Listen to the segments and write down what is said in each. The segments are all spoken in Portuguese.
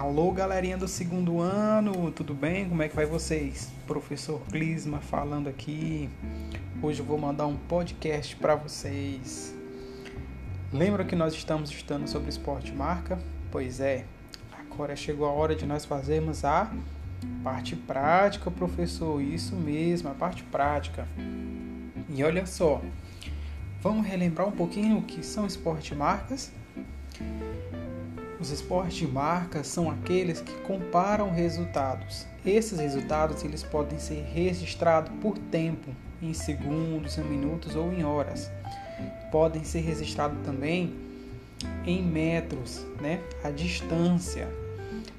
Alô, galerinha do segundo ano, tudo bem? Como é que vai vocês? Professor Clisma falando aqui. Hoje eu vou mandar um podcast para vocês. Lembra que nós estamos estudando sobre esporte marca? Pois é, agora chegou a hora de nós fazermos a parte prática, professor. Isso mesmo, a parte prática. E olha só, vamos relembrar um pouquinho o que são esporte marcas? Os esportes de marca são aqueles que comparam resultados. Esses resultados eles podem ser registrados por tempo, em segundos, em minutos ou em horas. Podem ser registrados também em metros, né, a distância,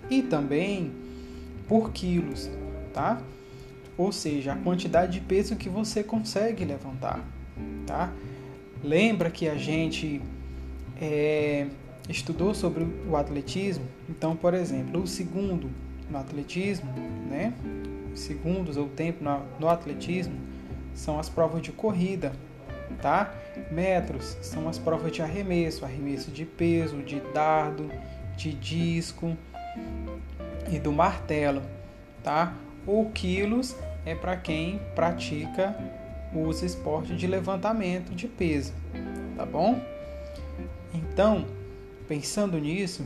e também por quilos, tá? Ou seja, a quantidade de peso que você consegue levantar, tá? Lembra que a gente é, estudou sobre o atletismo, então, por exemplo, o segundo no atletismo, né? Segundos ou tempo no atletismo são as provas de corrida, tá? Metros são as provas de arremesso, arremesso de peso, de dardo, de disco e do martelo, tá? O quilos é para quem pratica os esportes de levantamento de peso, tá bom? Então, Pensando nisso,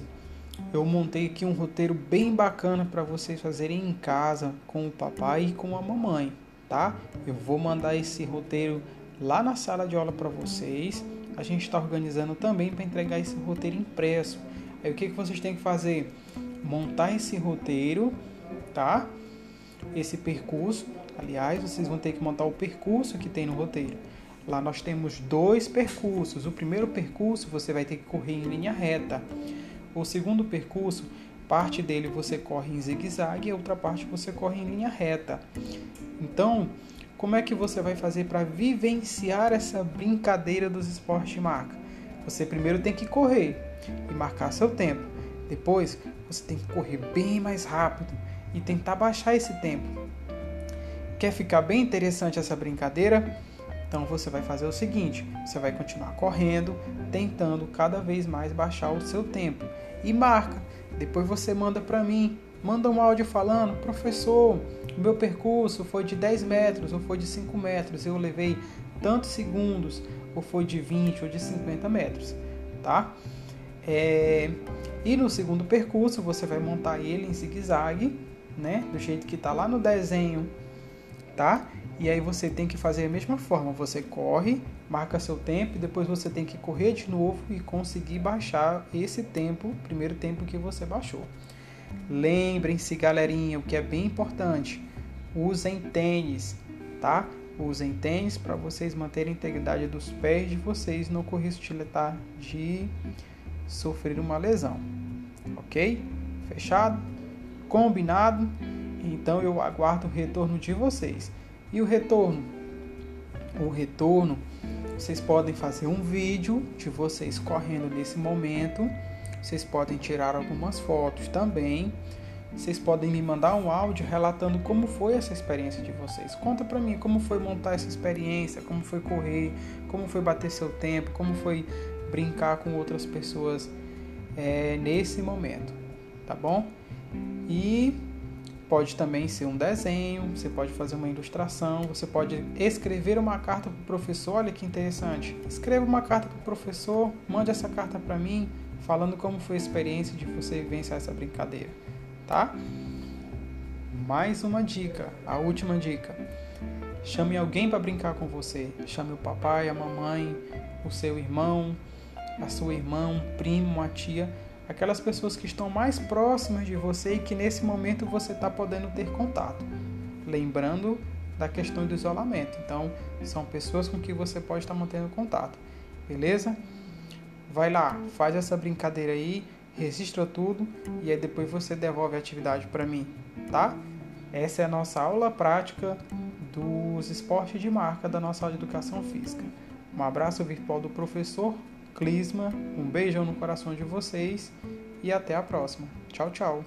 eu montei aqui um roteiro bem bacana para vocês fazerem em casa com o papai e com a mamãe, tá? Eu vou mandar esse roteiro lá na sala de aula para vocês. A gente está organizando também para entregar esse roteiro impresso. Aí o que, que vocês têm que fazer? Montar esse roteiro, tá? Esse percurso. Aliás, vocês vão ter que montar o percurso que tem no roteiro. Lá nós temos dois percursos. O primeiro percurso você vai ter que correr em linha reta. O segundo percurso, parte dele você corre em zigue-zague e a outra parte você corre em linha reta. Então, como é que você vai fazer para vivenciar essa brincadeira dos esportes de marca? Você primeiro tem que correr e marcar seu tempo. Depois, você tem que correr bem mais rápido e tentar baixar esse tempo. Quer ficar bem interessante essa brincadeira? Então você vai fazer o seguinte: você vai continuar correndo, tentando cada vez mais baixar o seu tempo e marca. Depois você manda para mim, manda um áudio falando: professor, o meu percurso foi de 10 metros ou foi de 5 metros, eu levei tantos segundos, ou foi de 20 ou de 50 metros, tá? É... E no segundo percurso você vai montar ele em zigue-zague, né? Do jeito que está lá no desenho, tá? E aí você tem que fazer a mesma forma. Você corre, marca seu tempo, depois você tem que correr de novo e conseguir baixar esse tempo, primeiro tempo que você baixou. Lembrem-se, galerinha, o que é bem importante: usem tênis, tá? Usem tênis para vocês manterem a integridade dos pés de vocês, não correr de, de sofrer uma lesão. Ok? Fechado? Combinado? Então eu aguardo o retorno de vocês. E o retorno? O retorno, vocês podem fazer um vídeo de vocês correndo nesse momento. Vocês podem tirar algumas fotos também. Vocês podem me mandar um áudio relatando como foi essa experiência de vocês. Conta para mim como foi montar essa experiência, como foi correr, como foi bater seu tempo, como foi brincar com outras pessoas é, nesse momento, tá bom? E Pode também ser um desenho, você pode fazer uma ilustração, você pode escrever uma carta para o professor. Olha que interessante. Escreva uma carta para o professor, mande essa carta para mim, falando como foi a experiência de você vencer essa brincadeira, tá? Mais uma dica, a última dica. Chame alguém para brincar com você. Chame o papai, a mamãe, o seu irmão, a sua irmã, um primo, uma tia aquelas pessoas que estão mais próximas de você e que nesse momento você está podendo ter contato. Lembrando da questão do isolamento. Então, são pessoas com que você pode estar mantendo contato. Beleza? Vai lá, faz essa brincadeira aí, registra tudo e aí depois você devolve a atividade para mim, tá? Essa é a nossa aula prática dos esportes de marca da nossa aula de educação física. Um abraço virtual do professor Clisma, um beijão no coração de vocês e até a próxima. Tchau, tchau.